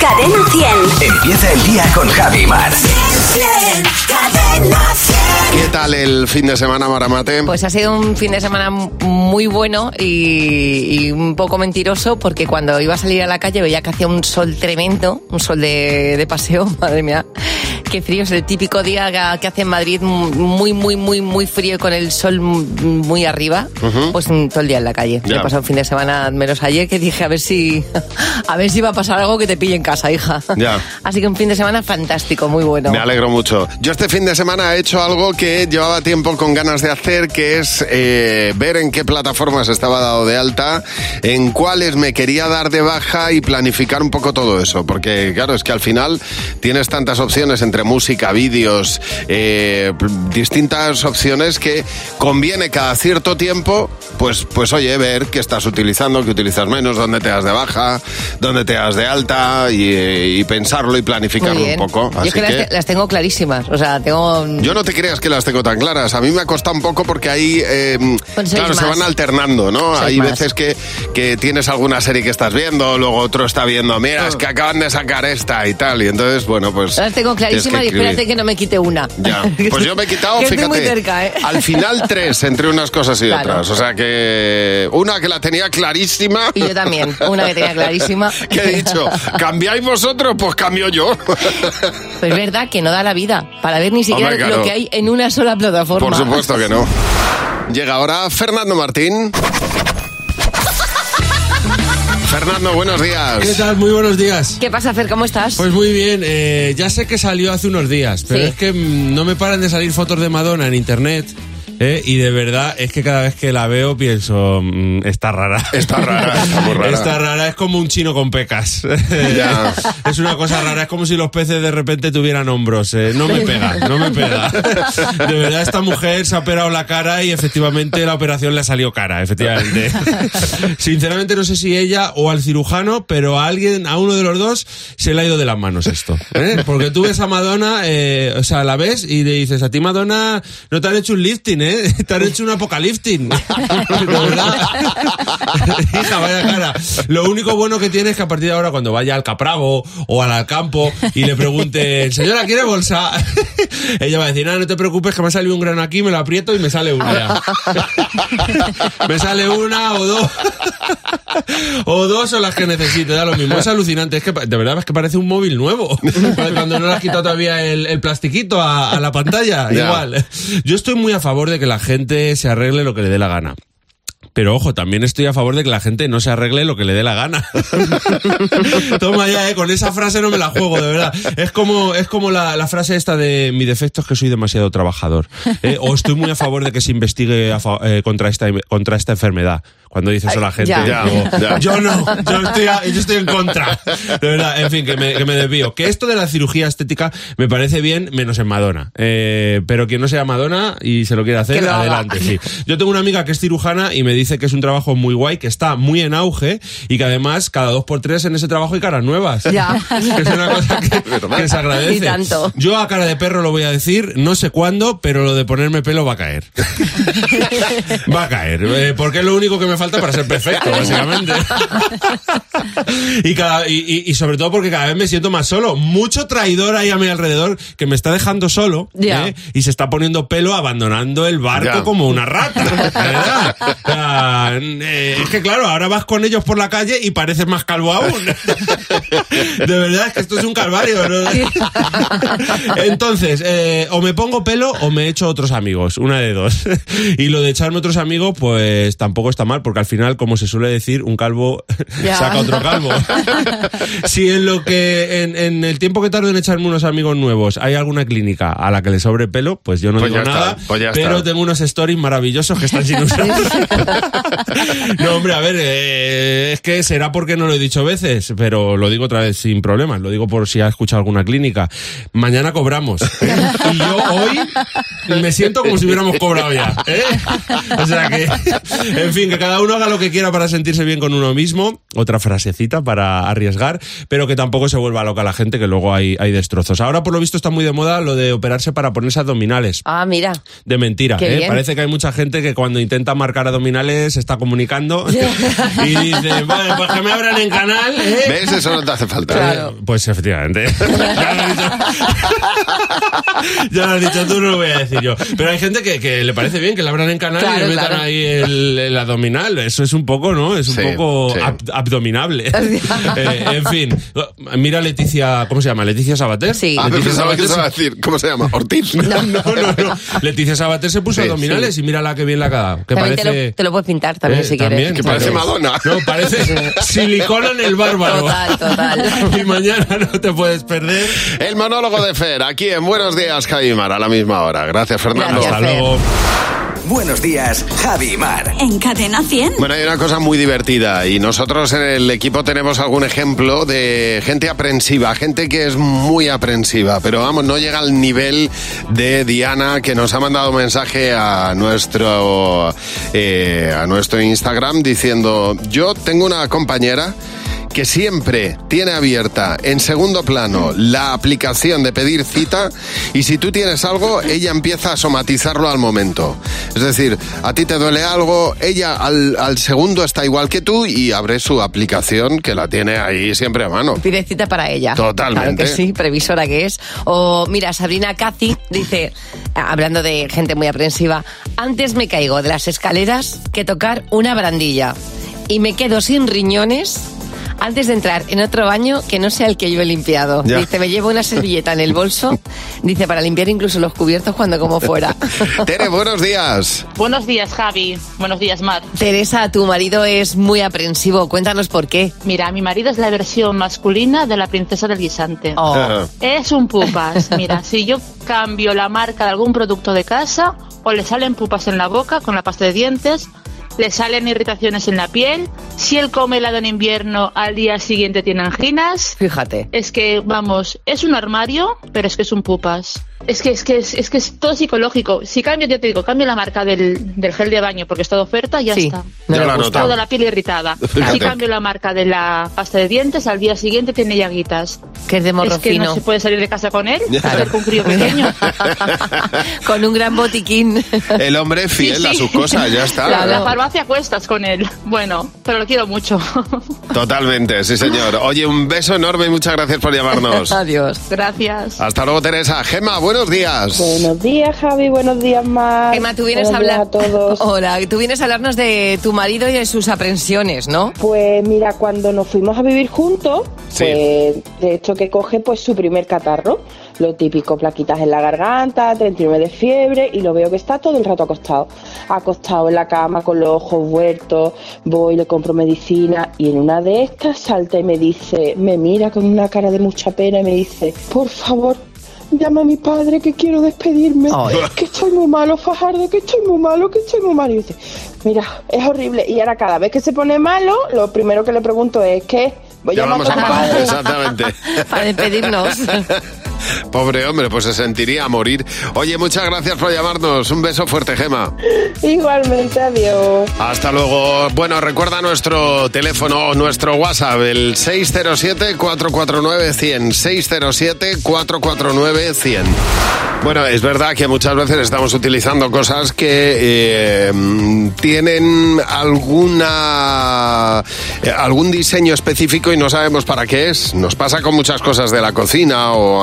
Cadena 100. Empieza el día con Javi Mar. Cadena 100. ¿Qué tal el fin de semana, Maramate? Pues ha sido un fin de semana muy bueno y, y un poco mentiroso porque cuando iba a salir a la calle veía que hacía un sol tremendo, un sol de, de paseo, madre mía. Qué frío, es el típico día que- hace en Madrid muy, muy, muy, muy frío con el sol muy arriba. Pues mm, todo el día en la calle. Ya. He pasado un fin de semana, menos ayer, que dije a ver si a ver si va a pasar algo que te pille en casa, hija. Ya. Así que un fin de semana fantástico, muy bueno. Me alegro mucho. Yo este fin de semana he hecho algo que llevaba tiempo con ganas de hacer, que es eh, ver en qué plataformas estaba dado de alta, en cuáles me quería dar de baja y planificar un poco todo eso. Porque claro, es que al final tienes tantas opciones entre música, vídeos, eh, distintas opciones que conviene cada cierto tiempo, pues, pues oye, ver qué estás utilizando, qué utilizas menos, dónde te das de baja, dónde te das de alta y, eh, y pensarlo y planificarlo un poco. Yo Así es que, las, que- las tengo clarísimas. O sea, tengo. yo no te creas que las tengo tan claras. A mí me ha costado un poco porque ahí, eh, Pues claro, se van alternando, ¿no? Sois Hay más. veces que, que tienes alguna serie que estás viendo, luego otro está viendo, mira, Mm. es que acaban de sacar esta y tal. Y entonces, bueno, pues... Las tengo clarísimas y espérate que no me quite una. Ya, pues yo me he quitado, fíjate, muy cerca, ¿eh? al final tres entre unas cosas y Claro. otras. O sea que una que la tenía clarísima. Y yo también, una que tenía clarísima. ¿Qué he dicho? ¿Cambiáis vosotros? Pues cambio yo. Pues es verdad que no da la vida para ver ni siquiera Hombre, claro. lo que hay en una sola plataforma. Por supuesto que no. Llega ahora Fernando Martín. Fernando, buenos días. ¿Qué tal? Muy buenos días. ¿Qué pasa, Fer? ¿Cómo estás? Pues muy bien, eh, ya sé que salió hace unos días, pero Sí. es que mm, no me paran de salir fotos de Madonna en internet. Eh, y de verdad es que cada vez que la veo pienso, mm, está rara. Está rara, está muy rara. Está rara, es como un chino con pecas. Ya. Es una cosa rara, es como si los peces de repente tuvieran hombros. eh, No me pega, no me pega. De verdad, esta mujer se ha operado la cara y efectivamente la operación le ha salido cara, efectivamente. Sinceramente no sé si ella o al cirujano, pero a alguien, a uno de los dos, se le ha ido de las manos esto. ¿eh? Porque tú ves a Madonna, eh, o sea, la ves y le dices, a ti Madonna, no te han hecho un lifting, ¿eh? Te han hecho un apocalifting. De verdad. Lo único bueno que tiene es que a partir de ahora, cuando vaya al Capravo o al Alcampo y le pregunte, señora, ¿quiere bolsa? Ella va a decir, nada, no te preocupes, que me ha salido un grano aquí, me lo aprieto y me sale una me sale una o dos. O dos son las que necesito, da lo mismo. Es alucinante, es que de verdad es que parece un móvil nuevo. Cuando no le has quitado todavía el, el plastiquito a, a la pantalla, igual. Yo estoy muy a favor de que la gente se arregle lo que le dé la gana. Pero ojo, también estoy a favor de que la gente no se arregle lo que le dé la gana. Toma ya, eh, con esa frase no me la juego, de verdad. Es como, es como la, la frase esta de mi defecto es que soy demasiado trabajador. Eh, o estoy muy a favor de que se investigue a eh, contra, esta, contra esta enfermedad. Cuando dices a la gente, ya. Ya, yo no, yo estoy, a- yo estoy en contra. De verdad, en fin, que me, que me desvío. Que esto de la cirugía estética me parece bien, menos en Madonna. Eh, pero quien no sea Madonna y se lo quiere hacer, haga. adelante, sí. Yo tengo una amiga que es cirujana y me dice que es un trabajo muy guay, que está muy en auge y que además cada dos por tres en ese trabajo hay caras nuevas. Ya. Que es una cosa que, que se agradece. Y tanto. Yo a cara de perro lo voy a decir, no sé cuándo, pero lo de ponerme pelo va a caer. va a caer, eh, porque es lo único que me falta para ser perfecto, básicamente. y, cada, y, y- y sobre todo porque cada vez me siento más solo. Mucho traidor ahí a mi alrededor que me está dejando solo Ya. ¿eh? y se está poniendo pelo abandonando el barco Ya. como una rata. eh, es que claro, ahora vas con ellos por la calle y pareces más calvo aún. De verdad, es que esto es un calvario. ¿no? Entonces, eh, o me pongo pelo o me echo otros amigos, una de dos. Y lo de echarme otros amigos, pues tampoco está mal, porque al final, como se suele decir, un calvo Ya. saca otro calvo. si en lo que, en, en el tiempo que tardo en echarme unos amigos nuevos, hay alguna clínica a la que le sobre pelo, pues yo no Pues digo ya está, nada, pues ya pero está. tengo unos stories maravillosos que están sin usar. no, hombre, a ver, eh, es que será porque no lo he dicho veces, pero lo digo otra vez sin problemas, lo digo por si ha escuchado alguna clínica. Mañana cobramos. ¿eh? Y yo hoy me siento como si hubiéramos cobrado ya. ¿eh? O sea que, en fin, que cada cada uno haga lo que quiera para sentirse bien con uno mismo. Otra frasecita para arriesgar, pero que tampoco se vuelva loca la gente, que luego hay, hay destrozos. Ahora, por lo visto, está muy de moda lo de operarse para ponerse abdominales. Ah, mira. De mentira, Qué ¿eh? bien. Parece que hay mucha gente que cuando intenta marcar abdominales se está comunicando y dice, vale, pues que me abran en canal, ¿eh? ¿Ves? Eso no te hace falta. Claro. Eh, Pues efectivamente. ya, lo has dicho. Ya lo has dicho tú, no lo voy a decir yo. Pero hay gente que, que le parece bien que le abran en canal y le metan claro. ahí el, el abdominal. Eso es un poco, ¿no? Es un Sí, poco sí. ab- abdominable. Eh, en fin. Mira Leticia, ¿cómo se llama? Leticia Sabater. Sí. Ah, Leticia pensaba que Sabater se iba a decir, ¿cómo se llama? Ortiz. no, no, no. Leticia Sabater se puso Sí, abdominales y mírala qué bien la quedado. Que También te, parece... lo, te lo puedes pintar también Eh, si quieres. también, Que parece. Madonna. No, parece silicona en el bárbaro. Total, total. Y mañana no te puedes perder. El monólogo de Fer, aquí en Buenos Días, Javimar, a la misma hora. Gracias, Fernando. Gracias. Hasta luego. Buenos días, Javi y Mar. En Cadena 100. Bueno, hay una cosa muy divertida y nosotros en el equipo tenemos algún ejemplo de gente aprensiva, gente que es muy aprensiva, pero vamos, no llega al nivel de Diana que nos ha mandado un mensaje a nuestro, eh, a nuestro Instagram diciendo, yo tengo una compañera que siempre tiene abierta en segundo plano la aplicación de pedir cita y si tú tienes algo, ella empieza a somatizarlo al momento. Es decir, a ti te duele algo, ella al, al segundo está igual que tú y abre su aplicación que la tiene ahí siempre a mano. Pide cita para ella. Totalmente. Claro que sí, previsora que es. O mira, Sabrina Cazzi dice, hablando de gente muy aprensiva, antes me caigo de las escaleras que tocar una barandilla y me quedo sin riñones. Antes de entrar en otro baño que no sea el que yo he limpiado. Ya. Dice, me llevo una servilleta en el bolso. Dice, para limpiar incluso los cubiertos cuando como fuera. Tere, buenos días. Buenos días, Javi. Buenos días, Mar. Teresa, tu marido es muy aprensivo. Cuéntanos por qué. Mira, mi marido es la versión masculina de la princesa del guisante. Oh. Es un pupas. Mira, si yo cambio la marca de algún producto de casa, o le salen pupas en la boca con la pasta de dientes, le salen irritaciones en la piel. Si él come helado en invierno, al día siguiente tiene anginas. Fíjate. Es que, vamos, es un armario, pero es que es un pupas. Es que es que es, es que es todo psicológico. Si cambio, ya te digo, cambio la marca del, del gel de baño porque está de oferta, ya Sí, está. no Ya notado. Toda la piel irritada. Fíjate. Si cambio la marca de la pasta de dientes, al día siguiente tiene llaguitas. Que es de morro Es que fino. no se puede salir de casa con él, hacer con un crío pequeño. Con un gran botiquín. El hombre fiel Sí, sí. a sus cosas, ya está. La, la farmacia cuestas con él. Bueno, pero lo quiero mucho. Totalmente, sí señor. Oye, un beso enorme y muchas gracias por llamarnos. Adiós. Gracias. Hasta luego, Teresa. Gema, buenos días. Buenos días, Javi. Buenos días, Mar. Emma, tú vienes a Buenos hablar. a todos. Hola, tú vienes a hablarnos de tu marido y de sus aprensiones, ¿no? Pues mira, cuando nos fuimos a vivir juntos, Sí. pues de hecho que coge pues su primer catarro. Lo típico, plaquitas en la garganta, 39 de fiebre y lo veo que está todo el rato acostado. Acostado en la cama con los ojos vueltos, voy, le compro medicina y en una de estas salta y me dice, me mira con una cara de mucha pena y me dice, por favor, llama a mi padre que quiero despedirme, Ay. que estoy muy malo, Fajardo, que estoy muy malo, que estoy muy malo. Y dice, mira, es horrible. Y ahora cada vez que se pone malo, lo primero que le pregunto es, ¿qué? Voy a Llamamos llamar a tu padre, padre. exactamente. Para despedirnos. Pobre hombre, pues se sentiría a morir. Oye, muchas gracias por llamarnos. Un beso fuerte, Gema. Igualmente, adiós. Hasta luego. Bueno, recuerda nuestro teléfono, nuestro WhatsApp, el 607-449-100. 607-449-100. Bueno, es verdad que muchas veces estamos utilizando cosas que eh, tienen alguna eh, algún diseño específico y no sabemos para qué es. Nos pasa con muchas cosas de la cocina o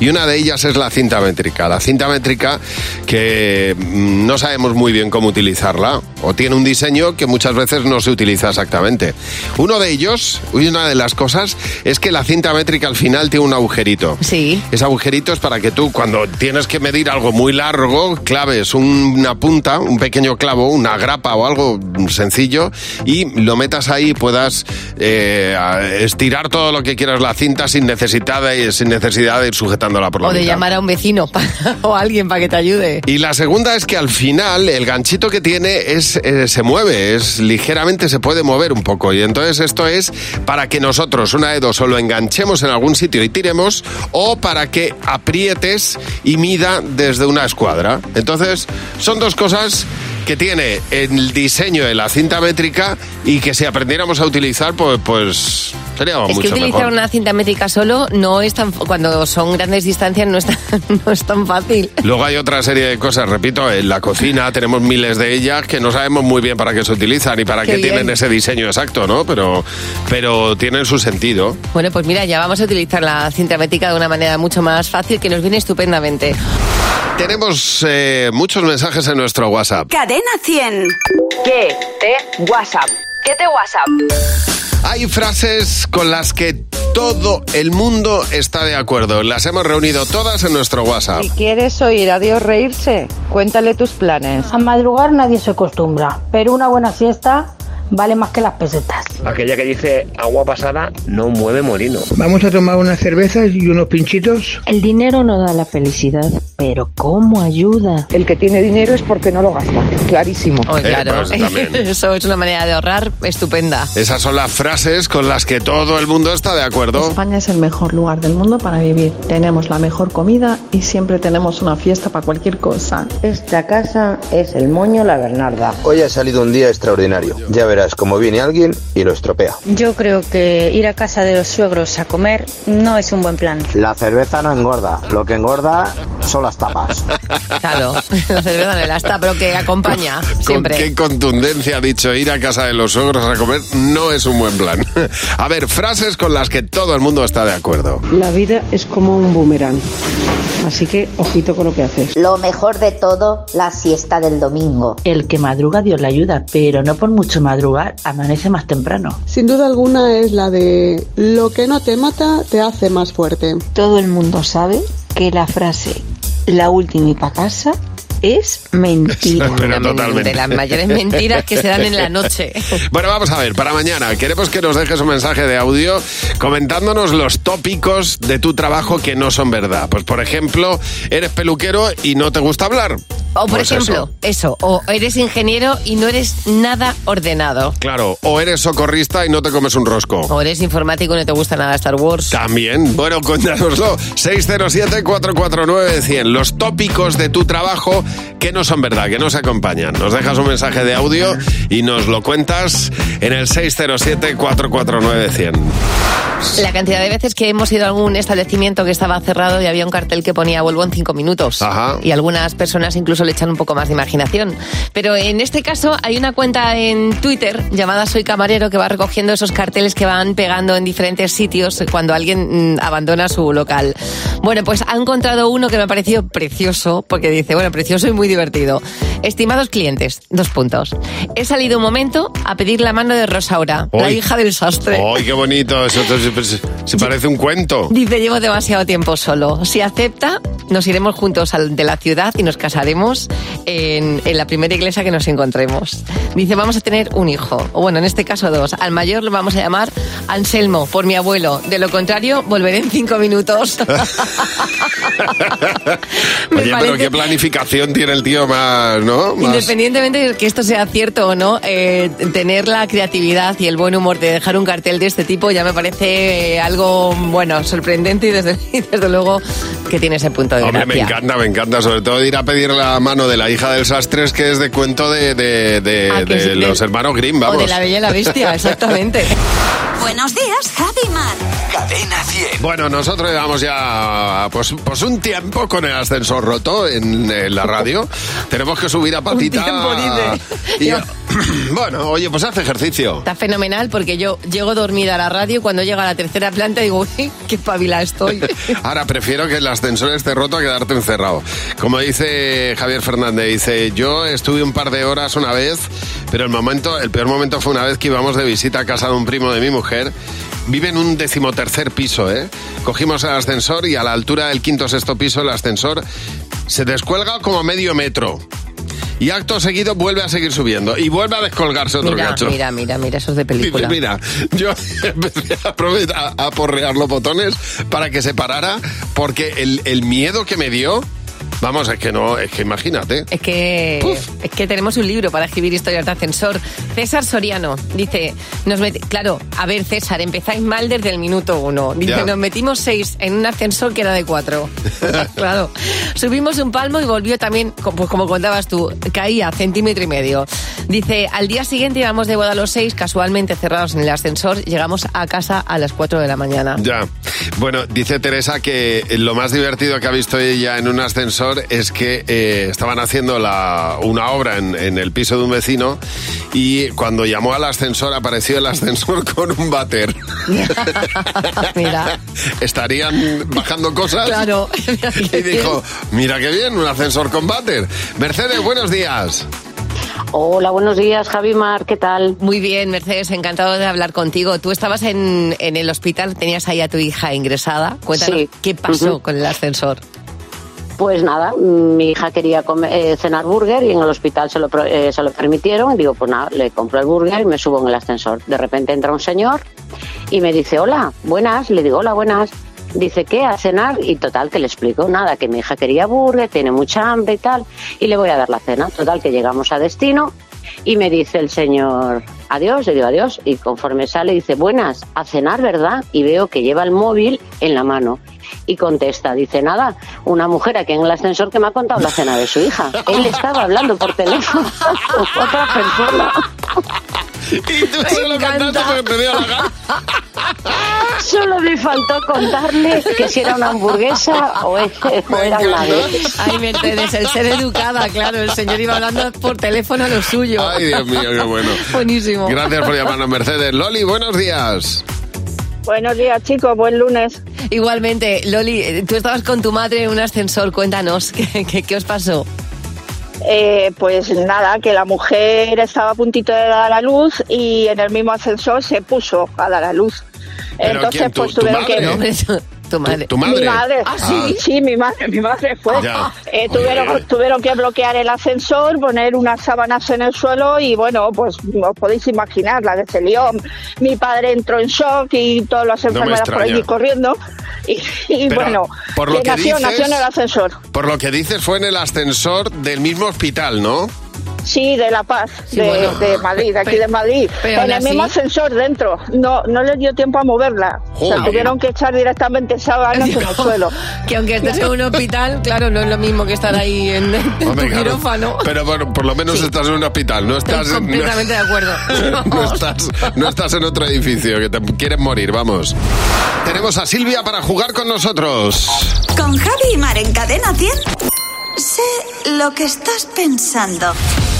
y una de ellas es la cinta métrica. La cinta métrica que mm, no sabemos muy bien cómo utilizarla o tiene un diseño que muchas veces no se utiliza exactamente. Uno de ellos, y una de las cosas, es que la cinta métrica al final tiene un agujerito. Sí. Ese agujerito es para que tú, cuando tienes que medir algo muy largo, claves una punta, un pequeño clavo, una grapa o algo sencillo y lo metas ahí y puedas eh, estirar todo lo que quieras la cinta sin necesidad de, sin necesidad de ir sujetándola por la O de mitad. llamar a un vecino o a alguien para que te ayude. Y la segunda es que al final el ganchito que tiene es eh, se mueve, es ligeramente se puede mover un poco. Y entonces esto es para que nosotros, una de dos, o lo enganchemos en algún sitio y tiremos, o para que aprietes y mida desde una escuadra. Entonces, son dos cosas que tiene el diseño de la cinta métrica y que si aprendiéramos a utilizar, pues, pues sería Es mucho que utilizar mejor. una cinta métrica solo no es tan cuando son grandes distancias no es tan, no es tan fácil. Luego hay otra serie de cosas, repito, en la cocina tenemos miles de ellas que no sabemos muy bien para qué se utilizan y para Qué qué, tienen ese diseño exacto, ¿no? Pero, pero tienen su sentido. Bueno, pues mira, ya vamos a utilizar la cinta métrica de una manera mucho más fácil que nos viene estupendamente. Tenemos eh, muchos mensajes en nuestro WhatsApp. Cadena 100. ¿Qué te WhatsApp? ¿Qué te WhatsApp? Hay frases con las que todo el mundo está de acuerdo. Las hemos reunido todas en nuestro WhatsApp. Si quieres oír a Dios reírse, cuéntale tus planes. A madrugar nadie se acostumbra, pero una buena siesta vale más que las pesetas. Aquella que dice agua pasada no mueve molino. Vamos a tomar unas cervezas y unos pinchitos. El dinero no da la felicidad, pero ¿cómo ayuda? El que tiene dinero es porque no lo gasta, clarísimo. Oh, Eh, claro, pues, eso es una manera de ahorrar estupenda. Esas son las frases con las que todo el mundo está de acuerdo. España es el mejor lugar del mundo para vivir. Tenemos la mejor comida y siempre tenemos una fiesta para cualquier cosa. Esta casa es el moño La Bernarda. Hoy ha salido un día extraordinario. Ya verás cómo viene alguien y lo estropea. Yo creo que ir a casa de los suegros a comer no es un buen plan. La cerveza no engorda, lo que engorda son las tapas. Claro, la cerveza no la está, pero que acompaña Con siempre. qué contundencia ha dicho ir a casa de los suegros a comer no es un buen plan. A ver, frases con las que todo el mundo está de acuerdo. La vida es como un boomerang. Así que ojito con lo que haces. Lo mejor de todo, la siesta del domingo. El que madruga Dios le ayuda, pero no por mucho madrugar, amanece más temprano. Sin duda alguna es la de lo que no te mata te hace más fuerte. Todo el mundo sabe que la frase la última y pa' casa es mentira. Pero totalmente. De las mayores mentiras que se dan en la noche. Bueno, vamos a ver, para mañana queremos que nos dejes un mensaje de audio comentándonos los tópicos de tu trabajo que no son verdad. Pues por ejemplo, eres peluquero y no te gusta hablar. O por Pues ejemplo, eso. eso. o eres ingeniero y no eres nada ordenado. Claro, o eres socorrista y no te comes un rosco. O eres informático y no te gusta nada Star Wars. También. Bueno, cuéntanoslo. 607-449-100. Los tópicos de tu trabajo que no son verdad, que no se acompañan. Nos dejas un mensaje de audio y nos lo cuentas en el 607-449-100. La cantidad de veces que hemos ido a algún establecimiento que estaba cerrado y había un cartel que ponía vuelvo en cinco minutos. Ajá. Y algunas personas incluso le echan un poco más de imaginación. Pero en este caso hay una cuenta en Twitter llamada Soy Camarero que va recogiendo esos carteles que van pegando en diferentes sitios cuando alguien mm, abandona su local. Bueno, pues ha encontrado uno que me ha parecido precioso porque dice, bueno, precioso y muy divertido. Estimados clientes, dos puntos. He salido un momento a pedir la mano de Rosaura, la hija del sastre. ¡Ay, qué bonito! Eso se, se- parece un cuento. Dice, llevo demasiado tiempo solo. Si acepta, nos iremos juntos al- de la ciudad y nos casaremos en, en la primera iglesia que nos encontremos. Dice, vamos a tener un hijo. O bueno, en este caso dos. Al mayor lo vamos a llamar Anselmo, por mi abuelo. De lo contrario, volveré en cinco minutos. Oye, pero parece- qué planificación tiene el tío más, ¿no? Más- Independientemente de que esto sea cierto o no, eh, tener la creatividad y el buen humor de dejar un cartel de este tipo ya me parece eh, algo, bueno, sorprendente y desde, y desde luego que tiene ese punto de Hombre, me encanta, me encanta. Sobre todo ir a pedir la mano de la hija del sastres, que es de cuento de, de- de- Ah, de los hermanos Grimm, O vamos. de la Bella y la Bestia, exactamente. Buenos días, Javi Bueno, nosotros llevamos ya pues, pues un tiempo con el ascensor roto en, en la radio. Tenemos que subir a patita. tiempo, dice. y- bueno, oye, pues hace ejercicio. Está fenomenal porque yo llego dormida a la radio y cuando llego a la tercera planta digo, uy, qué pavila estoy. Ahora prefiero que el ascensor esté roto a quedarte encerrado. Como dice Javier Fernández, dice, yo estuve un par de horas una vez, pero el momento, el peor momento fue una vez que íbamos de visita a casa de un primo de mi mujer. Vive en un decimotercer piso, ¿eh? Cogimos el ascensor y a la altura del quinto sexto piso el ascensor se descuelga como medio metro. Y acto seguido vuelve a seguir subiendo y vuelve a descolgarse otro Mira, cacho. mira, mira, mira, eso es de película. mira, yo empecé a, a, a porrear los botones para que se parara, porque el, el miedo que me dio, Vamos, es que no, es que imagínate. Es que, es que tenemos un libro para escribir historias de ascensor. César Soriano dice, nos meti- claro, a ver César, empezáis mal desde el minuto uno. Dice, Ya. nos metimos seis en un ascensor que era de cuatro. claro. Subimos un palmo y volvió también, pues como contabas tú, caía centímetro y medio. Dice, al día siguiente íbamos de boda los seis, casualmente cerrados en el ascensor, llegamos a casa a las cuatro de la mañana. Ya. Bueno, dice Teresa que lo más divertido que ha visto ella en un ascensor es que eh, estaban haciendo la, una obra en, en el piso de un vecino y cuando llamó al ascensor apareció el ascensor con un váter. Mira. Estarían bajando cosas. Claro. Y dijo, mira qué bien, un ascensor con váter. Mercedes, buenos días. Hola, buenos días, Javi Mar, ¿qué tal? Muy bien, Mercedes, encantado de hablar contigo. Tú estabas en, en el hospital, tenías ahí a tu hija ingresada. Cuéntanos, Sí. ¿qué pasó Ujú. con el ascensor? Pues nada, mi hija quería comer- eh, cenar burger y en el hospital se lo, eh, se lo permitieron. Y digo, pues nada, le compro el burger y me subo en el ascensor. De repente entra un señor y me dice, hola, buenas. Le digo, hola, buenas. Dice, ¿qué? ¿A cenar? Y total, que le explico, nada, que mi hija quería burger, tiene mucha hambre y tal, y le voy a dar la cena. Total, que llegamos a destino y me dice el señor, adiós, le digo adiós, y conforme sale dice, buenas, a cenar, ¿verdad? Y veo que lleva el móvil en la mano. Y contesta, dice, nada, una mujer aquí en el ascensor que me ha contado la cena de su hija. Él estaba hablando por teléfono con otra persona. Y tú se lo cantaste porque te dio la gana. Solo me faltó contarle que si era una hamburguesa o, es- o era un nugget. Ay, Mercedes, el ser educada, claro, el señor iba hablando por teléfono lo suyo. Ay, Dios mío, qué bueno. Buenísimo. Gracias por llamarnos, Mercedes. Loli, buenos días. Buenos días, chicos, buen lunes. Igualmente, Loli, eh, tú estabas con tu madre en un ascensor, cuéntanos, ¿qué, qué, qué os pasó? Eh, pues nada, que la mujer estaba a puntito de dar a luz y en el mismo ascensor se puso a dar a luz. ¿Pero Entonces, pues tu tuvieron que. No, tu madre. ¿Tu madre? Mi madre. Ah, sí, sí, mi madre, mi madre fue. Ya. Eh, tuvieron, tuvieron que bloquear el ascensor, poner unas sábanas en el suelo y bueno, pues os podéis imaginar la que se lió. Mi padre entró en shock y todas las No me enfermeras por allí corriendo. Y, bueno, por lo que nació, dices- nació en el ascensor. Por lo que dices, fue en el ascensor del mismo hospital, ¿no? Sí, de La Paz, Sí, de, bueno. de Madrid, de aquí de Madrid. pero en el mismo ascensor dentro. No, no les dio tiempo a moverla. O sea, tuvieron que echar directamente sábanas en el suelo. Que aunque estés en un hospital, claro, no es lo mismo que estar ahí en, en Hombre, tu claro. quirófano. Pero bueno, por lo menos estás en un hospital, no estás, Estoy completamente de acuerdo. no, no estás, no estás en otro edificio, que te quieren morir, vamos. Tenemos a Silvia para jugar con nosotros. Con Javi y Mar en Cadena 100. Sé lo que estás pensando.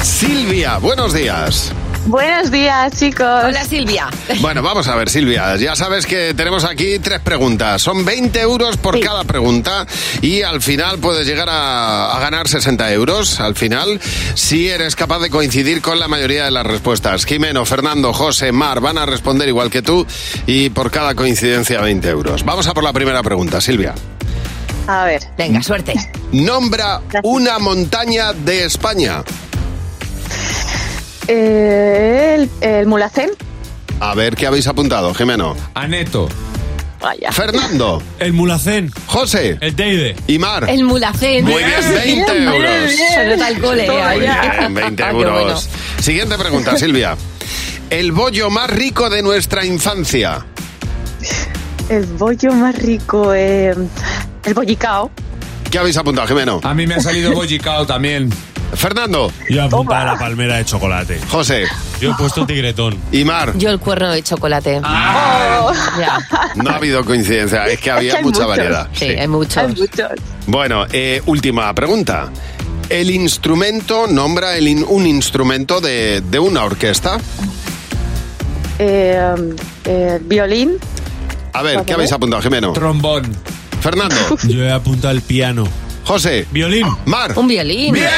Silvia, buenos días. Buenos días, chicos. Hola, Silvia. Bueno, vamos a ver, Silvia. Ya sabes que tenemos aquí tres preguntas. Son 20 euros por cada pregunta y al final puedes llegar a, a ganar 60 euros. Al final, si eres capaz de coincidir con la mayoría de las respuestas. Jimeno, Fernando, José, Mar van a responder igual que tú y por cada coincidencia 20 euros. Vamos a por la primera pregunta, Silvia. A ver. Venga, suerte. Nombra una montaña de España. Eh, el, el mulacén. A ver qué habéis apuntado, Jimeno. Aneto. Vaya. Fernando. El mulacén. José. El Teide. Y Mar. El mulacén. Muy bien, 20 euros. Se nota el cole. Muy ahí. bien, 20 Ah, qué euros. bueno. Siguiente pregunta, Silvia. El bollo más rico de nuestra infancia. El bollo más rico. eh, el bollicao. ¿Qué habéis apuntado, Jimeno? A mí me ha salido bollicao también. Fernando. Yo he apuntado la palmera de chocolate. José. Yo he puesto tigretón. Y Mar. Yo el cuerno de chocolate. Oh. Ya. No ha habido coincidencia, es que había Es que hay mucha muchos. variedad. Sí, hay muchos. Hay Bueno, eh, última pregunta. El instrumento nombra el in- un instrumento de, de una orquesta. Eh, eh, violín. A ver, ¿qué habéis apuntado, Jimeno? Trombón. Fernando. Yo he apuntado el piano. José. Violín. Mar. Un violín. ¡Bien!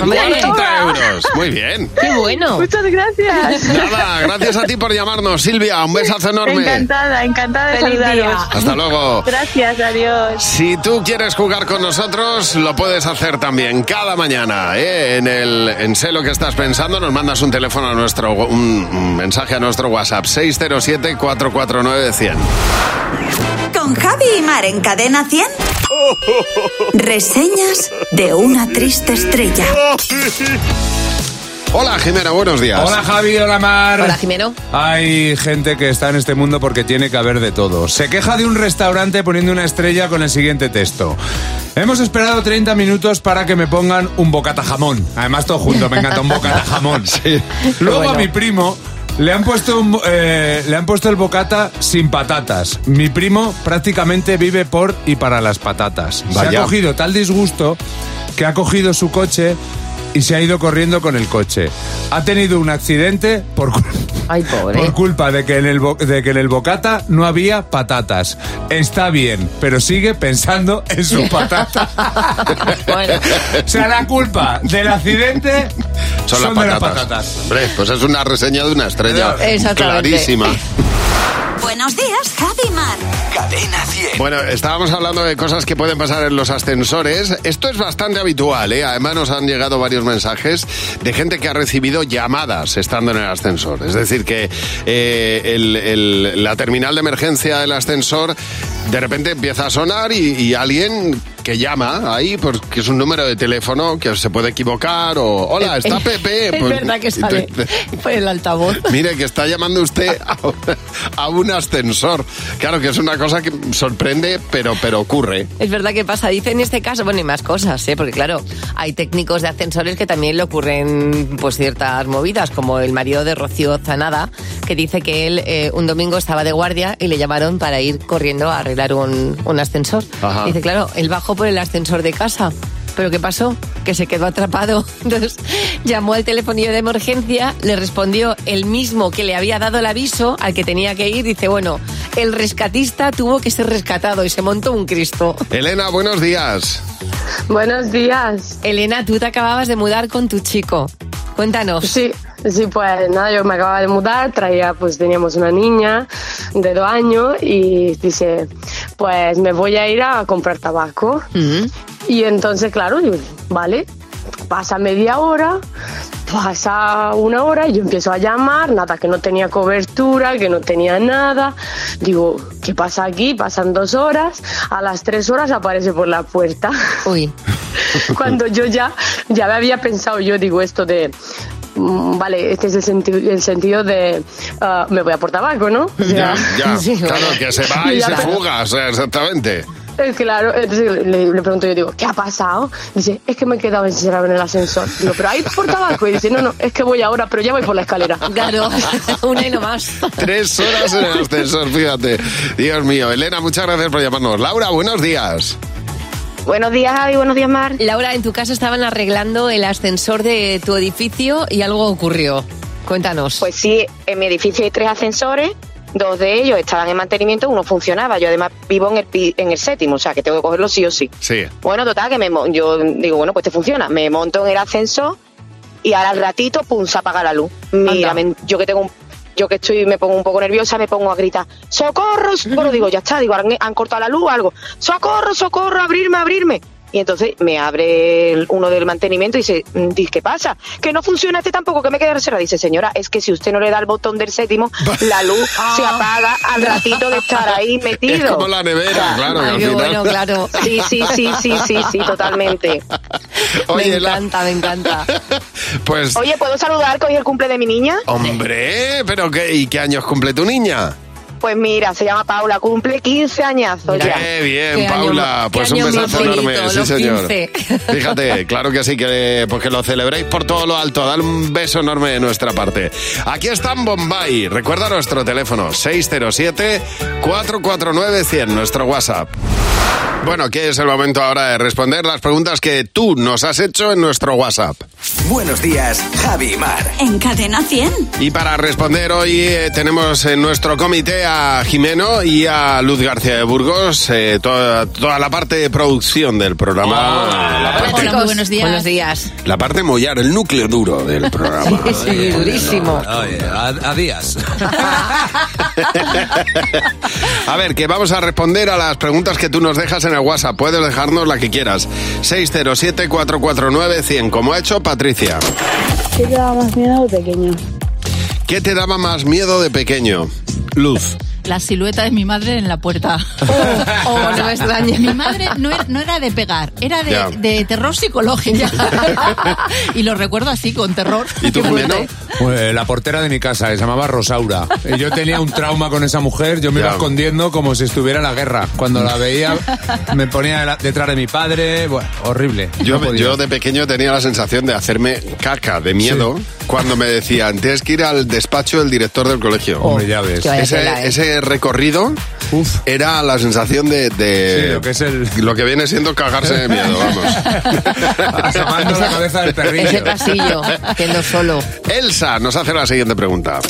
Hombre. 40 euros. Muy bien. Qué bueno. Muchas gracias. Nada, gracias a ti por llamarnos, Silvia. Un besazo enorme. Encantada, encantada de Feliz saludaros. día. Hasta luego. Gracias, adiós. Si tú quieres jugar con nosotros, lo puedes hacer también cada mañana. ¿eh? En el en sé lo que estás pensando, nos mandas un teléfono a nuestro un, un mensaje a nuestro WhatsApp 607 449 100. Con Javi y Mar en Cadena 100. Reseñas de una triste estrella. Hola, Jimena, buenos días. Hola Javi, hola Mar. Hola, Jimeno. Hay gente que está en este mundo porque tiene que haber de todo. Se queja de un restaurante poniendo una estrella con el siguiente texto. Hemos esperado 30 minutos para que me pongan un bocata jamón. Además, todo junto, me encanta un bocata jamón. Luego bueno. a mi primo le han, puesto un, eh, le han puesto el bocata sin patatas. Mi primo prácticamente vive por y para las patatas. Se Vaya. ha cogido tal disgusto que ha cogido su coche y se ha ido corriendo con el coche. Ha tenido un accidente por, cul- Ay, pobre. por culpa de que, en el de que en el bocata no había patatas. Está bien, pero sigue pensando en su patata. O sea, la culpa del accidente Son, son, las de las patatas. patatas. Hombre, pues es una reseña de una estrella. Exactamente. Clarísima. Buenos días, Javi Mar. Cadena 100. Bueno, estábamos hablando de cosas que pueden pasar en los ascensores. Esto es bastante habitual, ¿eh? Además nos han llegado varios mensajes de gente que ha recibido llamadas estando en el ascensor. Es decir, que eh, el- el- la terminal de emergencia del ascensor de repente empieza a sonar y, y alguien que llama ahí, pues que es un número de teléfono que se puede equivocar o hola, está Pepe. Es Pues, verdad que sale por el altavoz. Mire, que está llamando usted a, a un ascensor. Claro que es una cosa que sorprende, pero, pero ocurre. Es verdad que pasa. Dice en este caso, bueno, y más cosas, ¿eh? porque claro, hay técnicos de ascensores que también le ocurren pues ciertas movidas, como el marido de Rocío Zanada, que dice que él eh, un domingo estaba de guardia y le llamaron para ir corriendo a arreglar un, un ascensor. Ajá. Dice, claro, él bajó por el ascensor de casa. ¿Pero qué pasó? Que se quedó atrapado. Entonces llamó al telefonillo de emergencia, le respondió el mismo que le había dado el aviso al que tenía que ir. Dice, bueno, el rescatista tuvo que ser rescatado y se montó un Cristo. Elena, buenos días. Buenos días. Elena, tú te acababas de mudar con tu chico. Cuéntanos. Sí, sí, pues nada, yo me acababa de mudar, traía, pues teníamos una niña de dos años y dice, pues me voy a ir a comprar tabaco. Y entonces, claro, digo, vale, pasa media hora, pasa una hora y yo empiezo a llamar, nada, que no tenía cobertura, que no tenía nada. Digo, ¿qué pasa aquí? Pasan dos horas, a las tres horas aparece por la puerta. Uy. Cuando yo ya, ya me había pensado, yo digo esto de, mm, vale, este es el, senti- el sentido de, ah, me voy a por tabaco, ¿no? O sea, Ya, sí, claro, que se va y Ya, se fuga, o sea, exactamente. Claro, entonces le, le pregunto yo, digo, ¿qué ha pasado? Dice, es que me he quedado encerrado en el ascensor. Digo, pero ahí por tabaco. Y dice, no, no, es que voy ahora, pero ya voy por la escalera. Claro, una y no más. Tres horas en el ascensor, fíjate. Dios mío. Elena, muchas gracias por llamarnos. Laura, buenos días. Buenos días, Javi, buenos días, Mar. Laura, en tu casa estaban arreglando el ascensor de tu edificio y algo ocurrió. Cuéntanos. Pues sí, en mi edificio hay tres ascensores, dos de ellos estaban en mantenimiento, uno funcionaba. Yo además vivo en el, pi- en el séptimo, o sea que tengo que cogerlo sí o sí. Sí. Bueno, total, que me, mo- yo digo, bueno, pues te funciona. Me monto en el ascensor y ahora al ratito, pum, se apaga la luz. Mira, me- yo que tengo un- yo que estoy, me pongo un poco nerviosa, me pongo a gritar, ¡socorro! Pero digo, ya está, digo, han, han cortado la luz o algo. ¡Socorro, socorro, abrirme, abrirme! Y entonces me abre el- uno del mantenimiento y dice, mm, dice, ¿qué pasa? Que no funciona este tampoco, que me queda reserva. Dice, señora, es que si usted no le da el botón del séptimo, la luz se apaga al ratito de estar ahí metido. Es como la nevera, claro. que Ay, al qué final- bueno, claro. Sí, sí, sí, sí, sí, sí, totalmente. Oye, me la- encanta, me encanta. Pues, Oye, ¿puedo saludar que hoy es el cumple de mi niña? hombre, pero qué, ¿y qué años cumple tu niña? Pues mira, se llama Paula, cumple 15 añazos ya. Qué bien, Qué Paula. pues un besazo bonito, enorme, sí señor. 15. Fíjate, claro que sí, que, pues que lo celebréis por todo lo alto. Dale un beso enorme de nuestra parte. Aquí está en Bombay. Recuerda nuestro teléfono 607-449-100, nuestro WhatsApp. Bueno, que es el momento ahora de responder las preguntas que tú nos has hecho en nuestro WhatsApp. Buenos días, Javi y Mar. En Cadena 100. Y para responder hoy eh, tenemos en nuestro comité a Jimeno y a Luz García de Burgos, eh, toda, toda la parte de producción del programa. la, parte, Hola, muy buenos días. Buenos días. la parte mollar, el núcleo duro del programa. Sí, sí, durísimo. Oye, a, a días. A ver, que vamos a responder a las preguntas que tú nos dejas en el WhatsApp. Puedes dejarnos la que quieras. 607-449-100, como ha hecho Patricia. ¿Qué te da más miedo de pequeño? ¿Qué te daba más miedo de pequeño? Luz. la silueta de mi madre en la puerta. Oh, no me extraña. Mi madre no era, no era de pegar, era de, de terror psicológico. y lo recuerdo así, con terror. ¿Y tú, Jimeno? Pues, la portera de mi casa, que se llamaba Rosaura. Y yo tenía un trauma con esa mujer, yo me iba Ya. escondiendo como si estuviera en la guerra. Cuando la veía, me ponía detrás de mi padre, bueno, horrible. Yo, No yo de pequeño tenía la sensación de hacerme caca de miedo cuando me decían tienes que ir al despacho del director del colegio. Hombre, ya ves. Ese, tela, ¿eh? ese recorrido era la sensación de, de Sí, lo que es el- lo que viene siendo cagarse de miedo, vamos. Asomando la cabeza del perrillo. Ese pasillo, haciendo solo. Elsa nos hace la siguiente pregunta.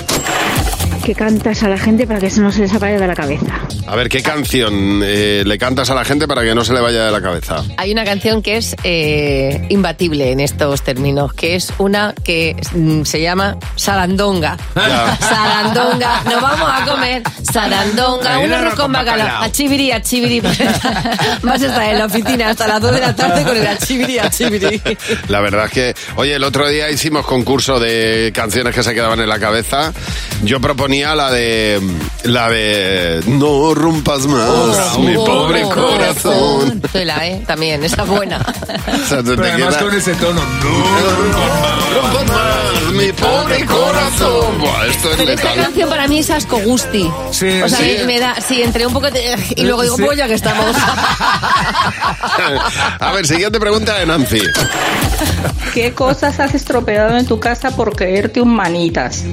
Que cantas a la gente para que eso no se les vaya de la cabeza. A ver, ¿qué canción eh, le cantas a la gente para que no se le vaya de la cabeza? Hay una canción que es eh, imbatible en estos términos, que es una que mm, se llama Sarandonga. Ya. Sarandonga, nos vamos a comer Sarandonga, un arroz arroz con con bacalao. bacalao. Achibiri, achibiri. Vas a estar en la oficina hasta las 2 de la tarde con el achibiri, achibiri. La verdad es que, oye, el otro día hicimos concurso de canciones que se quedaban en la cabeza. Yo proponía la de la de No rompas más Oh, mi oh, pobre oh, corazón. Tela, ¿eh? También, esa es buena. O sea, Pero además queda- con ese tono. No rompas más mi pobre corazón. Buah, esto es Pero esta letal. canción para mí es asco gusti. Sí, o sea, sí. me, me da, sí, entre un poco de, y luego digo, Sí. pues ya que estamos. A ver, siguiente pregunta de Nancy. ¿Qué cosas has estropeado en tu casa por creerte un manitas?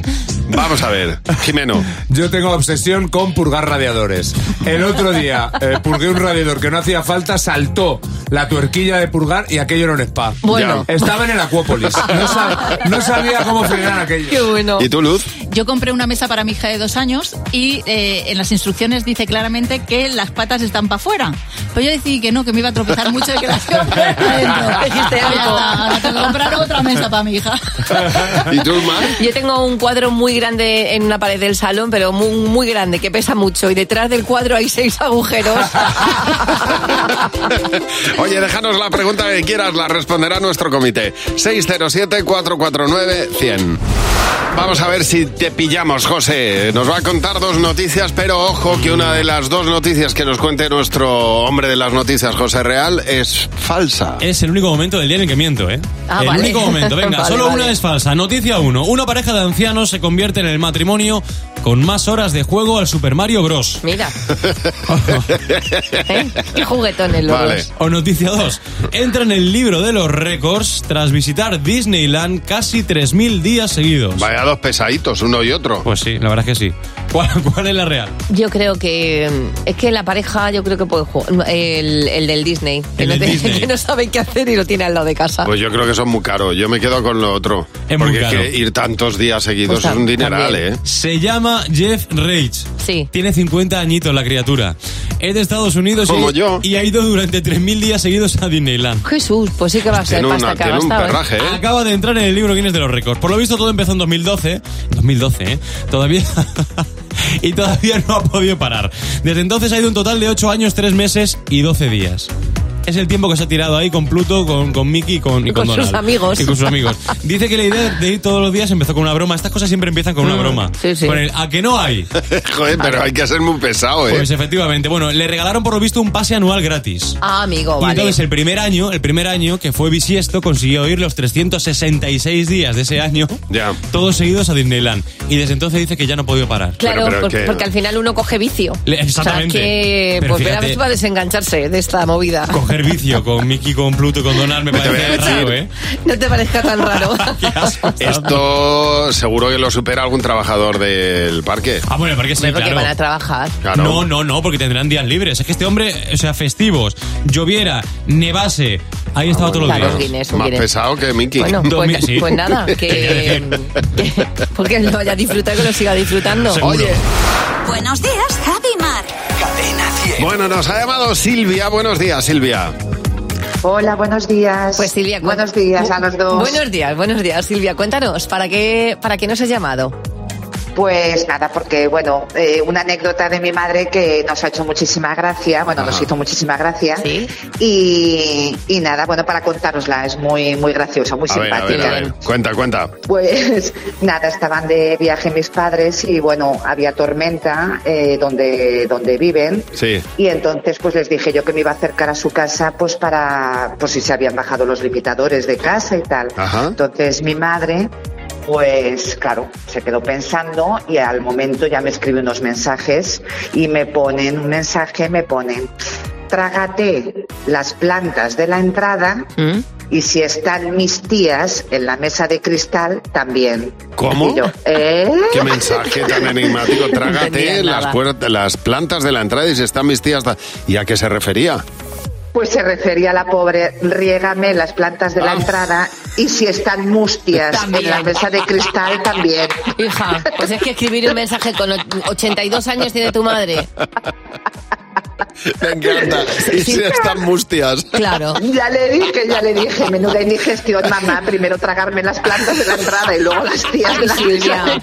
Vamos a ver, Jimeno. Yo tengo obsesión con purgar radiadores. El otro día eh, purgué un radiador que no hacía falta, saltó la tuerquilla de purgar y aquello era un spa. Bueno. Ya. Estaba en el Acuópolis. No, sab- no sabía cómo frenar aquello. Qué bueno. ¿Y tú, Luz? Yo compré una mesa para mi hija de dos años y eh, en las instrucciones dice claramente que las patas están para afuera. Pero yo decidí que no, que me iba a tropezar mucho y que las iba a poner para adentro. Dijiste algo. está, ahora tengo que comprar otra mesa para mi hija. ¿Y tú, Mar? Yo tengo un cuadro muy grande en una pared del salón, pero muy, muy grande, que pesa mucho. Y detrás del cuadro hay seis agujeros. Oye, déjanos la pregunta que quieras, la responderá nuestro comité. 607-449-100. Vamos a ver si te pillamos, José. Nos va a contar dos noticias, pero ojo que una de las dos noticias que nos cuente nuestro hombre de las noticias, José Real, es falsa. Es el único momento del día en el que miento, ¿eh? Ah, el vale. único momento. Venga, Vale, solo vale. una es falsa. Noticia 1. Una pareja de ancianos se convierte en el matrimonio con más horas de juego al Super Mario Bros. Mira. ¿Eh? Qué juguetones los Vale. O noticia 2. Entra en el libro de los récords tras visitar Disneyland casi 3.000 días seguidos. Vaya dos pesaditos, uno y otro. Pues sí, la verdad es que sí. ¿Cuál, cuál es la real? Yo creo que mm, es que la pareja, yo creo que puede jugar. El, el del Disney, que, El no del te- Disney. que no saben qué hacer y lo tiene al lado de casa. Pues yo creo que son muy caros. Yo me quedo con lo otro. Es muy porque caro. es que ir tantos días seguidos Pues es un dineral, también. ¿eh? Se llama Jeff Rage. Sí. Tiene 50 añitos la criatura. Es de Estados Unidos Como y, yo. y ha ido durante 3.000 días seguidos a Disneyland. Jesús, pues sí que va a ser Tiene, pasta una- que ha tiene un gastado, ¿eh? perraje, ¿eh? Acaba de entrar en el libro Guinness de los récords. Por lo visto todo empezó en 2012. 2012, ¿eh? Todavía... y todavía no ha podido parar. Desde entonces ha ido un total de 8 años, 3 meses y 12 días. Es el tiempo que se ha tirado ahí con Pluto, con, con Mickey y con, y con sus Donald. amigos. Y con sus amigos. Dice que la idea de ir todos los días empezó con una broma. Estas cosas siempre empiezan con una broma. Mm, sí, sí. Con el ¿a que no hay? Joder, pero hay que ser muy pesado, ¿eh? Pues efectivamente. Bueno, le regalaron por lo visto un pase anual gratis. Ah, amigo, Y vale. entonces el primer año, el primer año que fue bisiesto, consiguió ir los 366 días de ese año, Ya. todos seguidos a Disneyland. Y desde entonces dice que ya no ha podido parar. Claro, Pero- pero por- que- porque al final uno coge vicio. Le- exactamente. O sea, que pues fíjate- verás para desengancharse de esta movida. Coger vicio con Mickey, con Pluto, con Donald me parece raro, ¿eh? No te parezca tan raro. Esto seguro que lo supera algún trabajador del parque. Ah, bueno, porque sí, Hombre, porque claro. van a trabajar. Claro. No, no, no, porque tendrán días libres. Es que este hombre, o sea, festivos, lloviera, nevase, ahí estaba todos los Claro, días. Guinness, un Más Guinness. pesado que Mickey. Bueno, Dos pues, mil, sí. pues nada, que, que- porque lo vaya a disfrutar, que lo siga disfrutando. Seguro. Oye, Buenos días, Javi Mar. Cadena 100. bueno, nos ha llamado Silvia. Buenos días, Silvia. Hola, buenos días. Pues Silvia, Buenos días a los dos. Buenos días, buenos días, Silvia. Cuéntanos, ¿para qué, para qué nos has llamado? Pues nada, porque bueno, eh, una anécdota de mi madre que nos ha hecho muchísima gracia, bueno, nos hizo muchísima gracia. Y, y nada, bueno, para contárosla, es muy, muy graciosa, muy A ver, a simpática. ver, a ver. Cuenta, cuenta. Pues nada, estaban de viaje mis padres y bueno, había tormenta eh, donde, donde viven. Sí. Y entonces pues les dije yo que me iba a acercar a su casa pues para, pues si se habían bajado los limitadores de casa y tal. Ajá. Entonces mi madre pues claro, se quedó pensando y al momento ya me escribe unos mensajes y me ponen un mensaje, me ponen, trágate las plantas de la entrada y si están mis tías en la mesa de cristal, también. ¿Cómo? Yo, ¿eh? Qué mensaje tan enigmático. Trágate las, puertas- las plantas de la entrada y si están mis tías. ¿Y a qué se refería? Pues se refería a la pobre, riégame las plantas de la entrada y si están mustias en la También. mesa de cristal, también. Hija, pues es que escribir un mensaje con och- 82 años tiene tu madre. Me encanta. Y si están mustias. Claro. Ya le dije, ya le dije, menuda indigestión, mamá. Primero tragarme las plantas de la entrada y luego las tías de la.